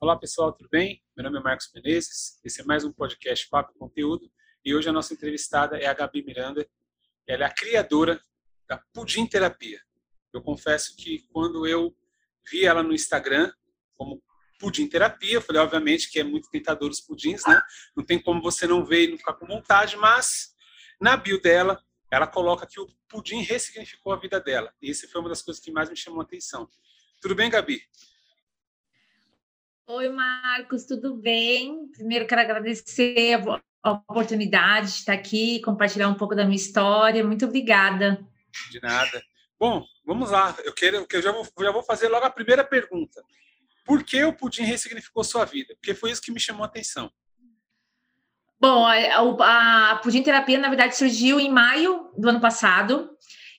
Olá pessoal, tudo bem? Meu nome é Marcos Menezes, esse é mais um podcast Papo Conteúdo e hoje a nossa entrevistada é a Gabi Miranda. Ela é a criadora da Pudim Terapia. Eu confesso que quando eu vi ela no Instagram como Pudim Terapia, eu falei, obviamente, que é muito tentador os pudins, né? Não tem como você não ver e não ficar com vontade, mas na bio dela, ela coloca que o pudim ressignificou a vida dela. E isso foi uma das coisas que mais me chamou a atenção. Tudo bem, Gabi? Oi, Marcos, tudo bem? Primeiro quero agradecer a oportunidade de estar aqui, compartilhar um pouco da minha história. Muito obrigada. De nada. Bom, vamos lá. Eu quero, eu já vou, já vou fazer logo a primeira pergunta. Por que o pudim ressignificou sua vida? Porque foi isso que me chamou a atenção. Bom, a, a Pudim Terapia, na verdade, surgiu em maio do ano passado.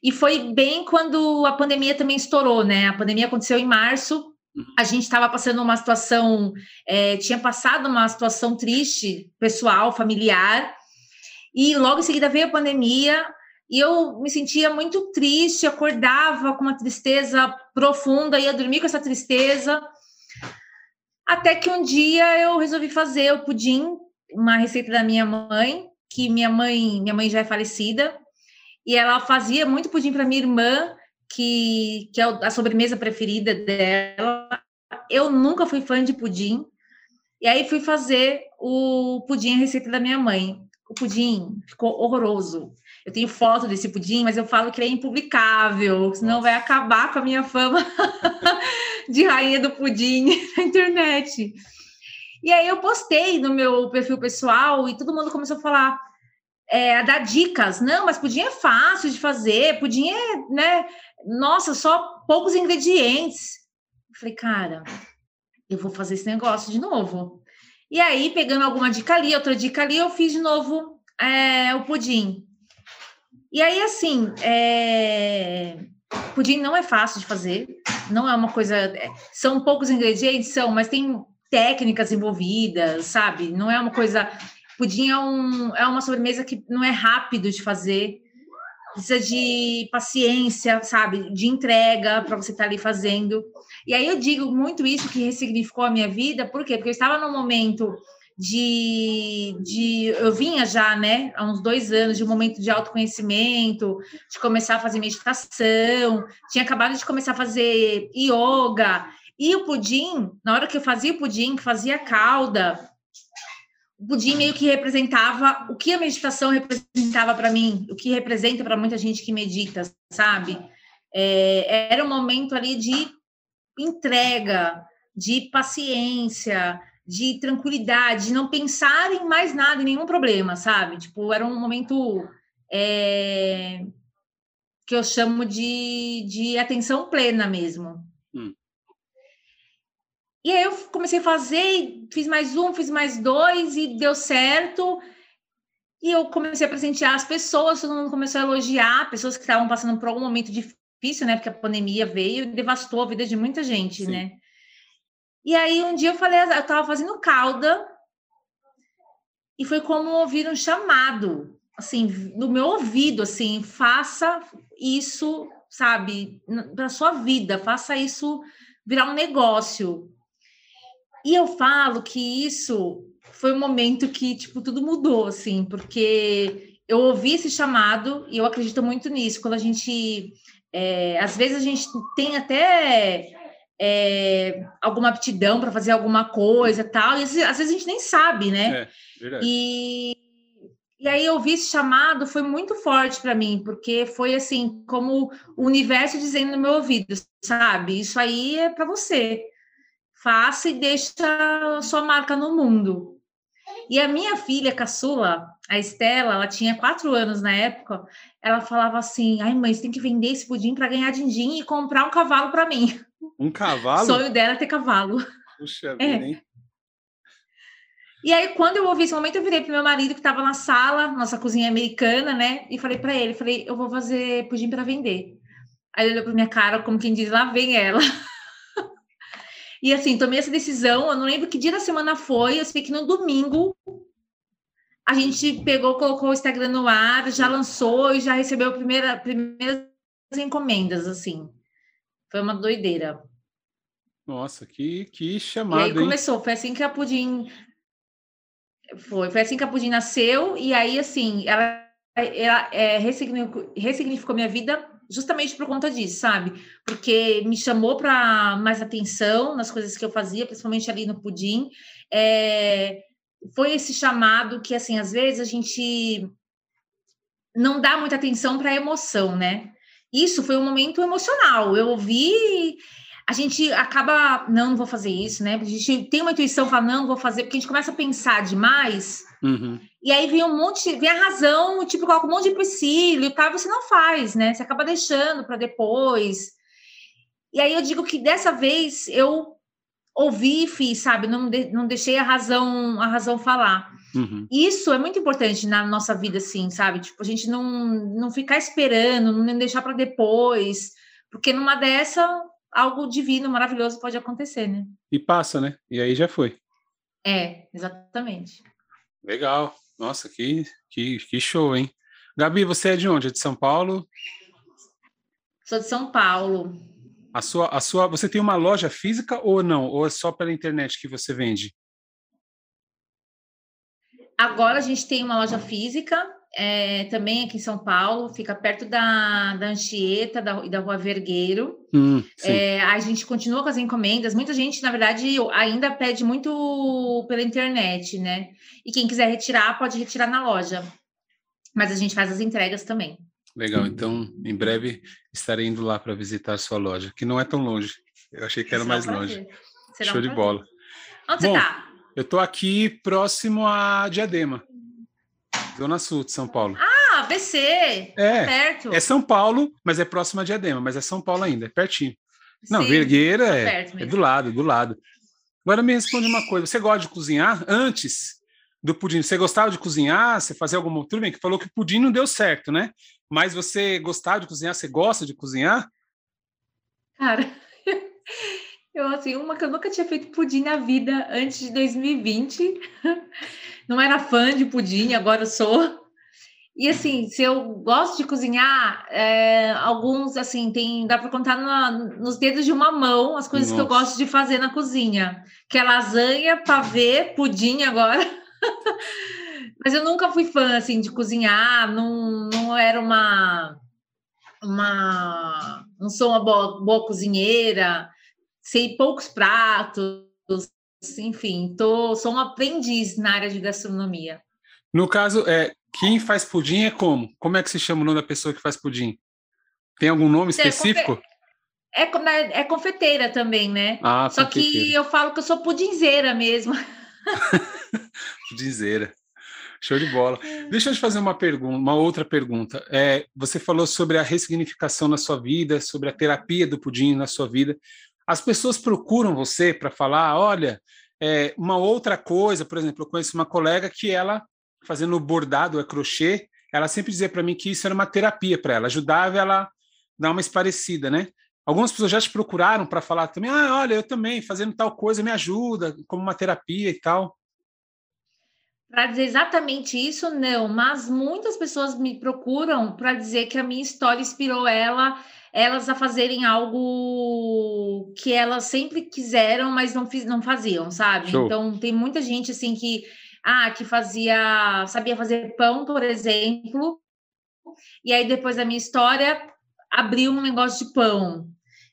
E foi bem quando a pandemia também estourou, né? A pandemia aconteceu em março a gente estava passando uma situação, é, tinha passado uma situação triste, pessoal, familiar, e logo em seguida veio a pandemia, e eu me sentia muito triste, acordava com uma tristeza profunda, ia dormir com essa tristeza, até que um dia eu resolvi fazer o pudim, uma receita da minha mãe, que minha mãe, minha mãe já é falecida, e ela fazia muito pudim para minha irmã, que, que é a sobremesa preferida dela. Eu nunca fui fã de pudim. E aí fui fazer o pudim, a receita da minha mãe. O pudim ficou horroroso. Eu tenho foto desse pudim, mas eu falo que ele é impublicável, senão vai acabar com a minha fama de rainha do pudim na internet. E aí eu postei no meu perfil pessoal e todo mundo começou a falar, é, a dar dicas. Não, mas pudim é fácil de fazer, pudim é, né? Nossa, só poucos ingredientes. Falei, cara, eu vou fazer esse negócio de novo. E aí, pegando alguma dica ali, outra dica ali, eu fiz de novo é, o pudim. E aí, assim, é... pudim não é fácil de fazer, não é uma coisa. É, são poucos ingredientes, são, mas tem técnicas envolvidas, sabe? Não é uma coisa. Pudim é, um, é uma sobremesa que não é rápido de fazer precisa de paciência, sabe? De entrega para você estar tá ali fazendo. E aí eu digo muito isso que ressignificou a minha vida, por quê? Porque eu estava num momento de, de eu vinha já, né, há uns dois anos, de um momento de autoconhecimento, de começar a fazer meditação, tinha acabado de começar a fazer yoga, e o pudim, na hora que eu fazia o pudim, fazia calda, o pudim meio que representava o que a meditação representava para mim, o que representa para muita gente que medita, sabe? É, era um momento ali de entrega, de paciência, de tranquilidade, de não pensar em mais nada, em nenhum problema, sabe? Tipo, era um momento é, que eu chamo de, de atenção plena mesmo. E aí eu comecei a fazer, fiz mais um, fiz mais dois e deu certo. E eu comecei a presentear as pessoas, todo mundo começou a elogiar, pessoas que estavam passando por algum momento difícil, né? Porque a pandemia veio e devastou a vida de muita gente, Sim. né? E aí um dia eu falei, eu estava fazendo calda e foi como ouvir um chamado, assim, no meu ouvido, assim, faça isso, sabe, para sua vida, faça isso virar um negócio. E eu falo que isso foi um momento que, tipo, tudo mudou, assim, porque eu ouvi esse chamado e eu acredito muito nisso. Quando a gente. É, às vezes a gente tem até é, alguma aptidão para fazer alguma coisa tal, e às vezes a gente nem sabe, né? É, verdade. E, e aí eu vi esse chamado, foi muito forte para mim, porque foi assim, como o universo dizendo no meu ouvido, sabe? Isso aí é para você faça e deixa sua marca no mundo. E a minha filha caçula, a Estela, ela tinha quatro anos na época, ela falava assim: ai, mãe, você tem que vender esse pudim para ganhar din-din e comprar um cavalo para mim. Um cavalo? O sonho dela é ter cavalo. Puxa é. vida, hein? E aí, quando eu ouvi esse momento, eu virei pro meu marido que estava na sala, nossa cozinha americana, né? E falei para ele, falei, eu vou fazer pudim para vender. Aí ele olhou para minha cara, como quem diz, lá vem ela. E assim, tomei essa decisão, eu não lembro que dia da semana foi, eu sei que no domingo a gente pegou, colocou o Instagram no ar, já lançou e já recebeu a primeira, primeiras encomendas, assim. Foi uma doideira. Nossa, que, que chamado, E aí começou, hein? foi assim que a Pudim... Foi, foi assim que a Pudim nasceu, e aí, assim, ela, ela é, ressignificou, ressignificou minha vida justamente por conta disso, sabe? Porque me chamou para mais atenção nas coisas que eu fazia, principalmente ali no Pudim. É, foi esse chamado que, assim, às vezes a gente não dá muita atenção para a emoção, né? Isso foi um momento emocional. Eu ouvi, a gente acaba, não, não vou fazer isso, né? A gente tem uma intuição, fala, não, vou fazer, porque a gente começa a pensar demais. Uhum. E aí vem um monte, vem a razão, tipo, coloca um monte de empecilho e tal, você não faz, né? Você acaba deixando para depois. E aí eu digo que dessa vez eu ouvi e fiz, sabe? Não, de, não deixei a razão, a razão falar. Uhum. Isso é muito importante na nossa vida, assim, sabe? Tipo, a gente não, não ficar esperando, não deixar para depois, porque numa dessa, algo divino, maravilhoso pode acontecer, né? E passa, né? E aí já foi. É, exatamente. Legal. Nossa, que, que, que show, hein? Gabi, você é de onde? É de São Paulo? Sou de São Paulo. A sua, a sua, você tem uma loja física ou não? Ou é só pela internet que você vende? Agora a gente tem uma loja física, é, também aqui em São Paulo, fica perto da, da Anchieta da, da Rua Vergueiro. Hum, é, a gente continua com as encomendas. Muita gente, na verdade, ainda pede muito pela internet, né? E quem quiser retirar, pode retirar na loja. Mas a gente faz as entregas também. Legal, então em breve estarei indo lá para visitar a sua loja, que não é tão longe. Eu achei que era Será mais longe. Será Show um de bola. Onde Bom, você está? Eu estou aqui próximo a Diadema, Zona Sul de São Paulo. Ah, BC! É, perto. É São Paulo, mas é próximo a Diadema, mas é São Paulo ainda, é pertinho. Não, Sim, Vergueira tá é, é do lado, do lado. Agora me responde uma coisa: você gosta de cozinhar? Antes do pudim, você gostava de cozinhar? Você fazia alguma. Tudo bem, que falou que o pudim não deu certo, né? Mas você gostava de cozinhar? Você gosta de cozinhar? Cara, Eu, assim, uma que eu nunca tinha feito pudim na vida antes de 2020. Não era fã de pudim, agora eu sou. E assim, se eu gosto de cozinhar, é, alguns, assim, tem, dá para contar na, nos dedos de uma mão as coisas Nossa. que eu gosto de fazer na cozinha. Que é lasanha, pavê, pudim agora. Mas eu nunca fui fã, assim, de cozinhar, não, não era uma... uma não sou uma boa, boa cozinheira, sei poucos pratos, enfim, tô, sou um aprendiz na área de gastronomia. No caso, é, quem faz pudim é como? Como é que se chama o nome da pessoa que faz pudim? Tem algum nome é, específico? É, é, é confeiteira também, né? Ah, Só que eu falo que eu sou pudinzeira mesmo. pudinzeira. Show de bola. Deixa eu te fazer uma pergunta, uma outra pergunta. É, você falou sobre a ressignificação na sua vida, sobre a terapia do pudim na sua vida. As pessoas procuram você para falar, olha, é, uma outra coisa, por exemplo, eu conheço uma colega que ela, fazendo bordado, é crochê, ela sempre dizia para mim que isso era uma terapia para ela, ajudava ela a dar uma esparecida, né? Algumas pessoas já te procuraram para falar também, ah, olha, eu também, fazendo tal coisa me ajuda, como uma terapia e tal. Para dizer exatamente isso, não, mas muitas pessoas me procuram para dizer que a minha história inspirou ela elas a fazerem algo que elas sempre quiseram, mas não, fiz, não faziam, sabe? Show. Então tem muita gente assim que ah, que fazia, sabia fazer pão, por exemplo, e aí depois da minha história abriu um negócio de pão.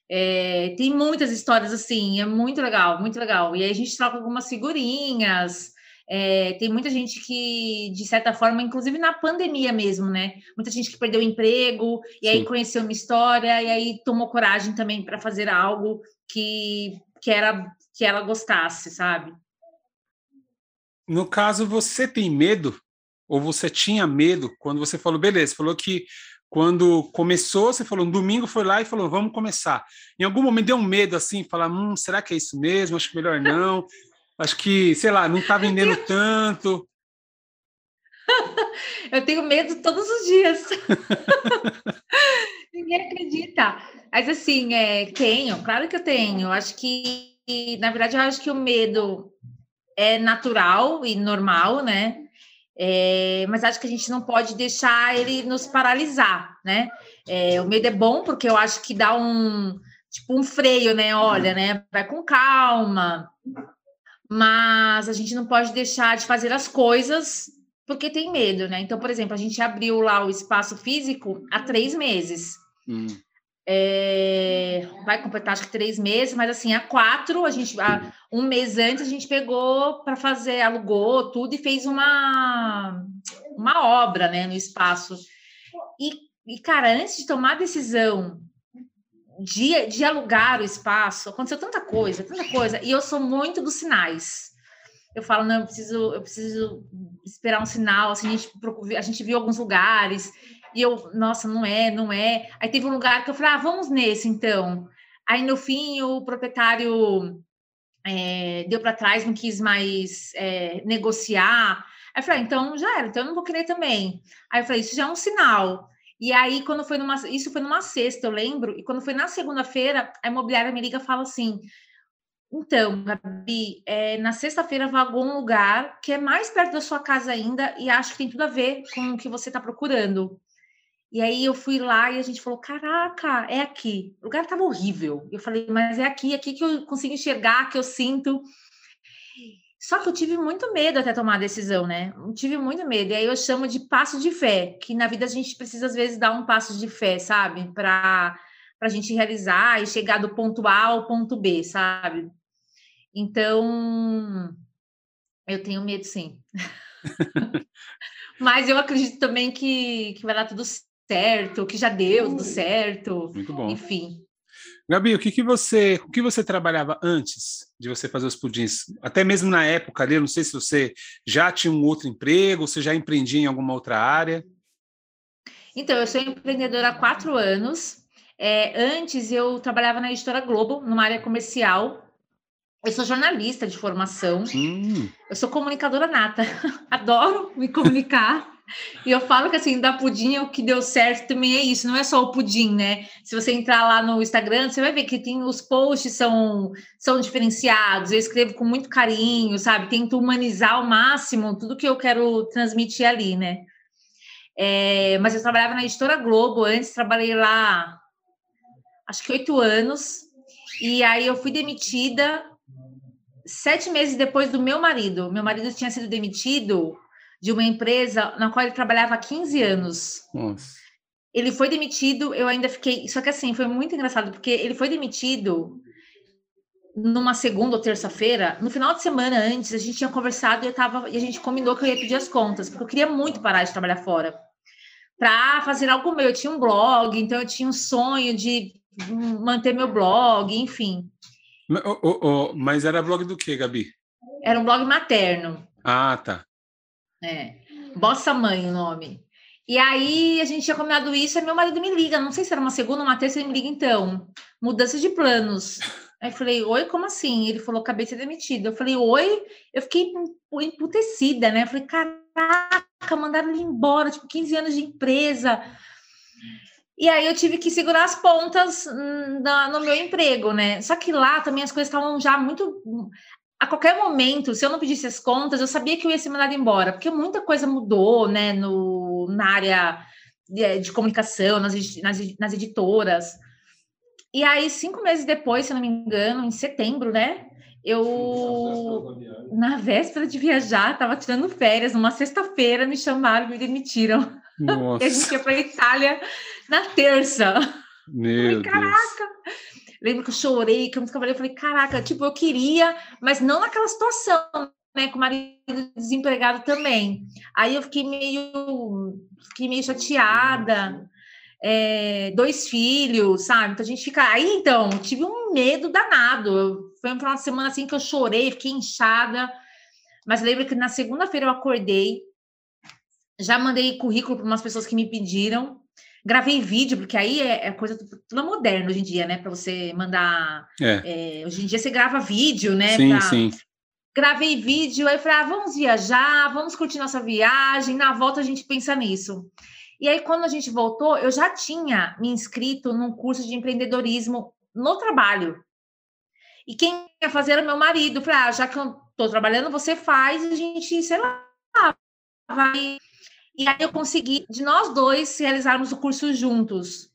É, tem muitas histórias assim, é muito legal, muito legal. E aí a gente troca algumas figurinhas, é, tem muita gente que, de certa forma, inclusive na pandemia mesmo, né? Muita gente que perdeu o emprego e Sim. aí conheceu uma história e aí tomou coragem também para fazer algo que, que era que ela gostasse, sabe? No caso, você tem medo ou você tinha medo quando você falou, beleza, falou que quando começou, você falou, um domingo foi lá e falou, vamos começar. Em algum momento deu um medo assim, falar, hum, será que é isso mesmo? Acho melhor não. Acho que, sei lá, não está vendendo tanto. Eu tenho medo todos os dias. Ninguém acredita. Mas assim, é, tenho, claro que eu tenho. Acho que, na verdade, eu acho que o medo é natural e normal, né? É, mas acho que a gente não pode deixar ele nos paralisar, né? É, o medo é bom porque eu acho que dá um tipo um freio, né? Olha, né? Vai com calma. Mas a gente não pode deixar de fazer as coisas porque tem medo, né? Então, por exemplo, a gente abriu lá o espaço físico há três meses. Hum. É, vai completar acho que três meses, mas assim, há quatro, a gente, há um mês antes, a gente pegou para fazer, alugou tudo e fez uma, uma obra né, no espaço. E, e, cara, antes de tomar a decisão de alugar o espaço, aconteceu tanta coisa, tanta coisa, e eu sou muito dos sinais. Eu falo, não, eu preciso, eu preciso esperar um sinal, assim, a gente, a gente viu alguns lugares, e eu, nossa, não é, não é. Aí teve um lugar que eu falei, ah, vamos nesse então. Aí no fim o proprietário é, deu para trás, não quis mais é, negociar. Aí eu falei, ah, então já era, então eu não vou querer também. Aí eu falei, isso já é um sinal. E aí, quando foi numa. Isso foi numa sexta, eu lembro, e quando foi na segunda-feira, a imobiliária me liga e fala assim: então, Gabi, é, na sexta-feira vagou um lugar que é mais perto da sua casa ainda e acho que tem tudo a ver com o que você está procurando. E aí eu fui lá e a gente falou: caraca, é aqui. O lugar estava horrível. Eu falei, mas é aqui, é aqui que eu consigo enxergar, que eu sinto. Só que eu tive muito medo até tomar a decisão, né? Eu tive muito medo. E aí eu chamo de passo de fé, que na vida a gente precisa, às vezes, dar um passo de fé, sabe? Para a gente realizar e chegar do ponto A ao ponto B, sabe? Então, eu tenho medo, sim. Mas eu acredito também que, que vai dar tudo certo, que já deu tudo certo. Muito bom. Enfim. Gabi, o que, que você, o que você trabalhava antes de você fazer os pudins? Até mesmo na época ali, eu não sei se você já tinha um outro emprego, você já empreendia em alguma outra área. Então, eu sou empreendedora há quatro anos. É, antes eu trabalhava na editora Globo, numa área comercial. Eu sou jornalista de formação. Hum. Eu sou comunicadora nata. Adoro me comunicar. E eu falo que assim, da pudim o que deu certo também é isso, não é só o pudim, né? Se você entrar lá no Instagram, você vai ver que tem os posts são, são diferenciados, eu escrevo com muito carinho, sabe? Tento humanizar ao máximo tudo que eu quero transmitir ali, né? É, mas eu trabalhava na editora Globo antes, trabalhei lá acho que oito anos, e aí eu fui demitida sete meses depois do meu marido. Meu marido tinha sido demitido de uma empresa na qual ele trabalhava há 15 anos. Nossa. Ele foi demitido, eu ainda fiquei. Só que assim, foi muito engraçado, porque ele foi demitido numa segunda ou terça-feira, no final de semana antes, a gente tinha conversado e, eu tava, e a gente combinou que eu ia pedir as contas, porque eu queria muito parar de trabalhar fora. Para fazer algo meu. Eu tinha um blog, então eu tinha um sonho de manter meu blog, enfim. Mas, oh, oh, oh, mas era blog do que, Gabi? Era um blog materno. Ah, tá. É. Bossa Mãe o nome. E aí a gente tinha combinado isso, e meu marido me liga, não sei se era uma segunda ou uma terça, ele me liga então, mudança de planos. Aí falei, oi, como assim? Ele falou, acabei de ser demitido. Eu falei, oi, eu fiquei emputecida, né? Eu falei, caraca, mandaram ele embora, tipo, 15 anos de empresa. E aí eu tive que segurar as pontas hum, no meu emprego, né? Só que lá também as coisas estavam já muito a qualquer momento, se eu não pedisse as contas, eu sabia que eu ia ser mandada embora, porque muita coisa mudou, né, no, na área de, de comunicação, nas, nas, nas, editoras. E aí, cinco meses depois, se eu não me engano, em setembro, né, eu, na véspera de viajar, estava tirando férias, numa sexta-feira, me chamaram, me demitiram. Nossa. e a gente ia para a Itália na terça. Meu falei, Caraca! Deus. Lembro que eu chorei, que eu me falei, eu falei, caraca, tipo, eu queria, mas não naquela situação, né, com o marido desempregado também. Aí eu fiquei meio, fiquei meio chateada, é, dois filhos, sabe? Então a gente fica. Aí então, tive um medo danado. Foi um de semana assim que eu chorei, fiquei inchada. Mas lembro que na segunda-feira eu acordei, já mandei currículo para umas pessoas que me pediram. Gravei vídeo, porque aí é, é coisa tudo moderna hoje em dia, né? Para você mandar. É. É, hoje em dia você grava vídeo, né? Sim, pra... sim. Gravei vídeo, aí falei, ah, vamos viajar, vamos curtir nossa viagem, na volta a gente pensa nisso. E aí, quando a gente voltou, eu já tinha me inscrito num curso de empreendedorismo no trabalho. E quem ia fazer era meu marido. Falei, ah, já que eu estou trabalhando, você faz, a gente, sei lá, vai e aí eu consegui, de nós dois, realizarmos o curso juntos.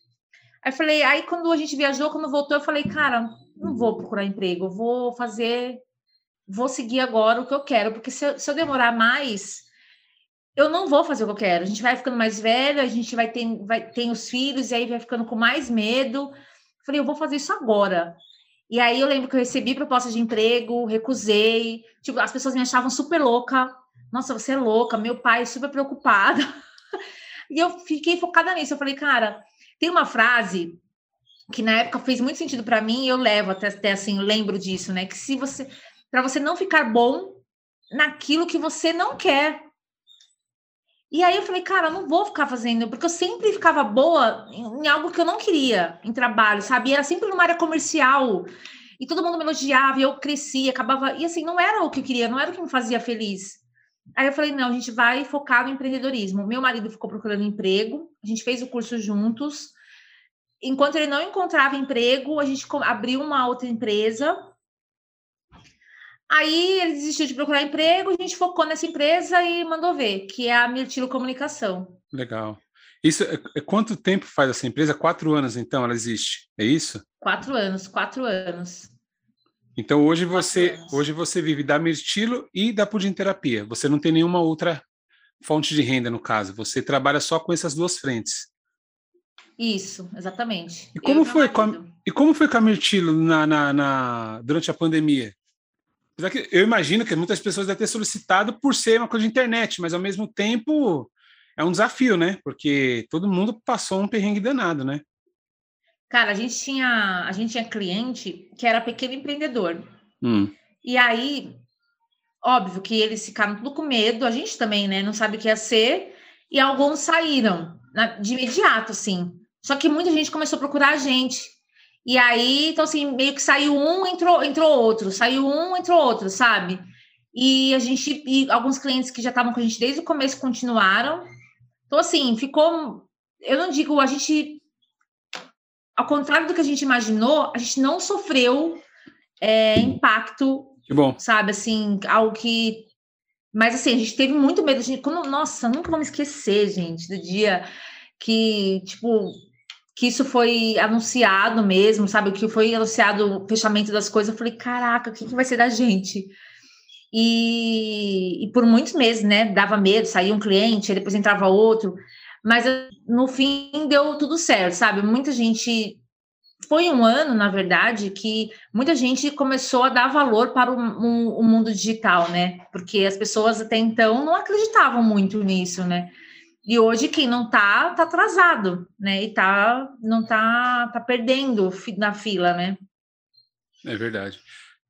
Aí falei, aí quando a gente viajou, quando voltou, eu falei, cara, não vou procurar emprego, eu vou fazer, vou seguir agora o que eu quero, porque se eu, se eu demorar mais, eu não vou fazer o que eu quero. A gente vai ficando mais velho, a gente vai ter, vai ter os filhos, e aí vai ficando com mais medo. Falei, eu vou fazer isso agora. E aí eu lembro que eu recebi proposta de emprego, recusei. Tipo, as pessoas me achavam super louca. Nossa, você é louca. Meu pai super preocupado. e eu fiquei focada nisso. Eu falei, cara, tem uma frase que na época fez muito sentido para mim, e eu levo até, até assim, lembro disso, né? Que se você para você não ficar bom naquilo que você não quer. E aí eu falei, cara, eu não vou ficar fazendo, porque eu sempre ficava boa em, em algo que eu não queria, em trabalho, sabe? E era sempre numa área comercial. E todo mundo me elogiava, e eu crescia, acabava. E assim, não era o que eu queria, não era o que me fazia feliz. Aí eu falei, não, a gente vai focar no empreendedorismo. Meu marido ficou procurando emprego, a gente fez o curso juntos. Enquanto ele não encontrava emprego, a gente abriu uma outra empresa. Aí ele desistiu de procurar emprego, a gente focou nessa empresa e mandou ver, que é a Mirtilo Comunicação. Legal. Isso é, é quanto tempo faz essa empresa? Quatro anos, então, ela existe. É isso? Quatro anos, quatro anos. Então hoje você hoje você vive da Mirtilo e da Pudim Terapia. Você não tem nenhuma outra fonte de renda no caso. Você trabalha só com essas duas frentes. Isso, exatamente. E como foi com a, e como foi com a Mirtilo na, na, na, durante a pandemia? Eu imagino que muitas pessoas devem ter solicitado por ser uma coisa de internet, mas ao mesmo tempo é um desafio, né? Porque todo mundo passou um perrengue danado, né? Cara, a gente tinha, a gente tinha cliente que era pequeno empreendedor. Hum. E aí, óbvio que eles ficaram tudo com medo, a gente também, né? Não sabe o que ia ser. E alguns saíram de imediato, assim. Só que muita gente começou a procurar a gente. E aí, então, assim, meio que saiu um, entrou, entrou outro, saiu um, entrou outro, sabe? E a gente, e alguns clientes que já estavam com a gente desde o começo continuaram. Então, assim, ficou. Eu não digo, a gente ao contrário do que a gente imaginou, a gente não sofreu é, impacto, que bom. sabe, assim, algo que... Mas, assim, a gente teve muito medo, gente, quando, nossa, nunca vamos esquecer, gente, do dia que, tipo, que isso foi anunciado mesmo, sabe, que foi anunciado o fechamento das coisas, eu falei, caraca, o que, que vai ser da gente? E, e por muitos meses, né, dava medo, saía um cliente, depois entrava outro, mas no fim deu tudo certo, sabe? Muita gente. Foi um ano, na verdade, que muita gente começou a dar valor para o, o, mundo digital, né? Porque as pessoas até então não acreditavam muito nisso, né? E hoje quem não tá, tá atrasado, né? E tá, não tá, tá perdendo na fila, né? É verdade.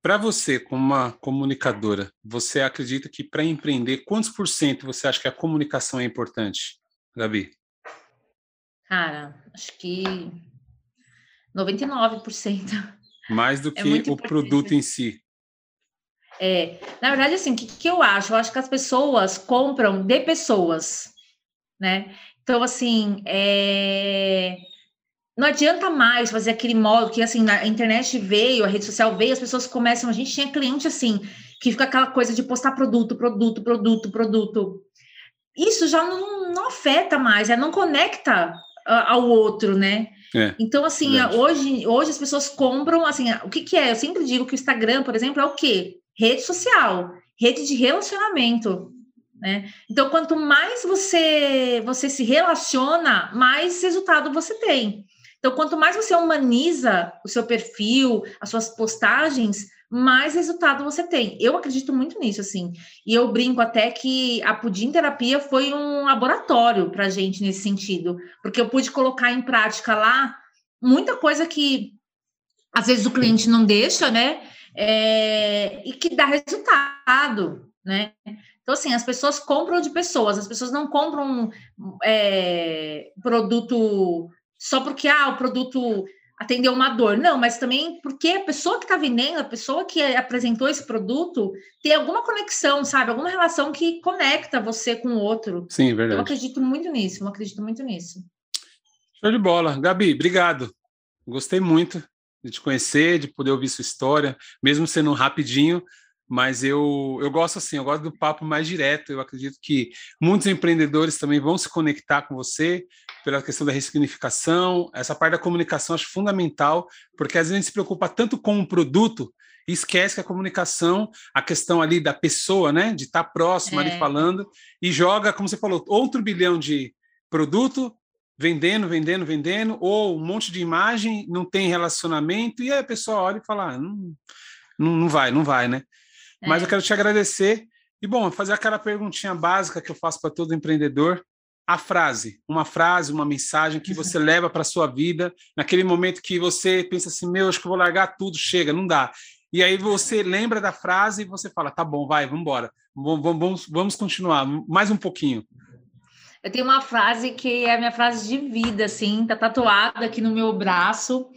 Para você, como uma comunicadora, você acredita que para empreender, quantos por cento você acha que a comunicação é importante? Gabi? Cara, acho que 99%. Mais do é que é o produto em si. É, na verdade, assim, o que, que eu acho? Eu acho que as pessoas compram de pessoas, né? Então, assim, é... não adianta mais fazer aquele modo que, assim, a internet veio, a rede social veio, as pessoas começam, a gente tinha cliente, assim, que fica aquela coisa de postar produto, produto, produto, produto isso já não, não afeta mais, já não conecta ao outro, né? É, então, assim, hoje, hoje as pessoas compram, assim, o que, que é? Eu sempre digo que o Instagram, por exemplo, é o quê? Rede social, rede de relacionamento, né? Então, quanto mais você, você se relaciona, mais resultado você tem. Então, quanto mais você humaniza o seu perfil, as suas postagens, mais resultado você tem. Eu acredito muito nisso, assim. E eu brinco até que a Pudim Terapia foi um laboratório para a gente nesse sentido, porque eu pude colocar em prática lá muita coisa que às vezes o cliente não deixa, né? É, e que dá resultado, né? Então, assim, as pessoas compram de pessoas, as pessoas não compram é, produto só porque ah, o produto atender uma dor. Não, mas também porque a pessoa que está vendendo, a pessoa que apresentou esse produto, tem alguma conexão, sabe? Alguma relação que conecta você com o outro. Sim, verdade. Eu acredito muito nisso, eu acredito muito nisso. Show de bola. Gabi, obrigado. Gostei muito de te conhecer, de poder ouvir sua história, mesmo sendo rapidinho, mas eu, eu gosto assim, eu gosto do papo mais direto. Eu acredito que muitos empreendedores também vão se conectar com você, pela questão da ressignificação, essa parte da comunicação acho fundamental, porque às vezes a gente se preocupa tanto com o produto e esquece que a comunicação, a questão ali da pessoa, né, de estar próximo é. ali falando, e joga, como você falou, outro bilhão de produto, vendendo, vendendo, vendendo, ou um monte de imagem, não tem relacionamento, e aí a pessoa olha e fala, ah, não, não, não vai, não vai, né? É. Mas eu quero te agradecer. E, bom, fazer aquela perguntinha básica que eu faço para todo empreendedor a frase, uma frase, uma mensagem que você leva para a sua vida, naquele momento que você pensa assim, meu, acho que eu vou largar tudo, chega, não dá. E aí você lembra da frase e você fala, tá bom, vai, vamos embora, vamos, vamos, vamos continuar, mais um pouquinho. Eu tenho uma frase que é a minha frase de vida, assim, tá tatuada aqui no meu braço.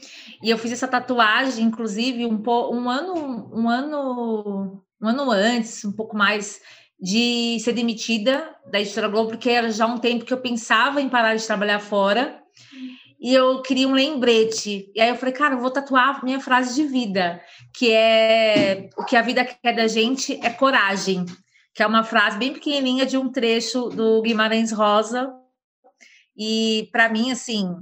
E eu fiz essa tatuagem, inclusive, um, um ano, um ano, um ano antes, um pouco mais de ser demitida da editora Globo, porque era já um tempo que eu pensava em parar de trabalhar fora. E eu queria um lembrete. E aí eu falei, cara, eu vou tatuar minha frase de vida, que é o que a vida quer da gente é coragem, que é uma frase bem pequenininha de um trecho do Guimarães Rosa. E para mim, assim,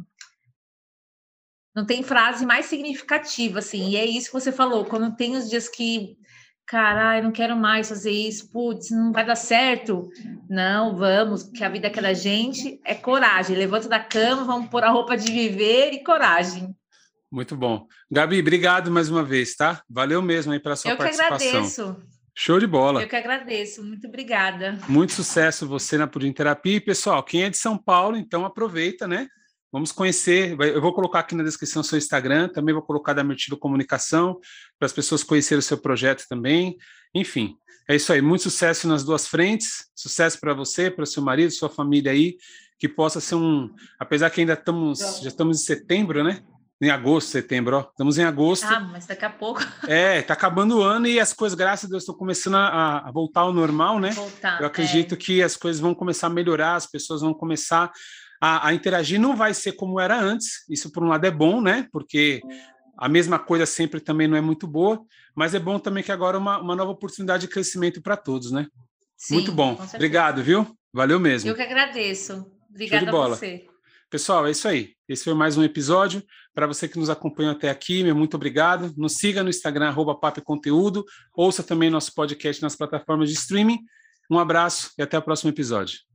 não tem frase mais significativa, assim. E é isso que você falou. Quando tem os dias que cara, eu não quero mais fazer isso, putz, não vai dar certo. Não, vamos, que a vida que é da gente é coragem. Levanta da cama, vamos pôr a roupa de viver e coragem. Muito bom. Gabi, obrigado mais uma vez, tá? Valeu mesmo aí pela sua eu participação. Eu que agradeço. Show de bola. Eu que agradeço, muito obrigada. Muito sucesso você na Pudim Terapia. E, pessoal, quem é de São Paulo, então aproveita, né? Vamos conhecer. Eu vou colocar aqui na descrição seu Instagram, também vou colocar da Mirtilo Comunicação, para as pessoas conhecerem o seu projeto também. Enfim, é isso aí. Muito sucesso nas duas frentes. Sucesso para você, para seu marido, sua família aí. Que possa ser um. Apesar que ainda estamos. Já estamos em setembro, né? Em agosto, setembro, ó. Estamos em agosto. Ah, mas daqui a pouco. É, está acabando o ano e as coisas, graças a Deus, estão começando a, a, voltar ao normal, né? Voltar, Eu acredito é. que as coisas vão começar a melhorar, as pessoas vão começar a, a, interagir não vai ser como era antes. Isso, por um lado, é bom, né? Porque a mesma coisa sempre também não é muito boa, mas é bom também que agora é uma, uma nova oportunidade de crescimento para todos, né? Sim, muito bom. Obrigado, viu? Valeu mesmo. Eu que agradeço. Obrigada a você. Pessoal, é isso aí. Esse foi mais um episódio. Para você que nos acompanhou até aqui, meu muito obrigado. Nos siga no Instagram, arroba. Ouça também nosso podcast nas plataformas de streaming. Um abraço e até o próximo episódio.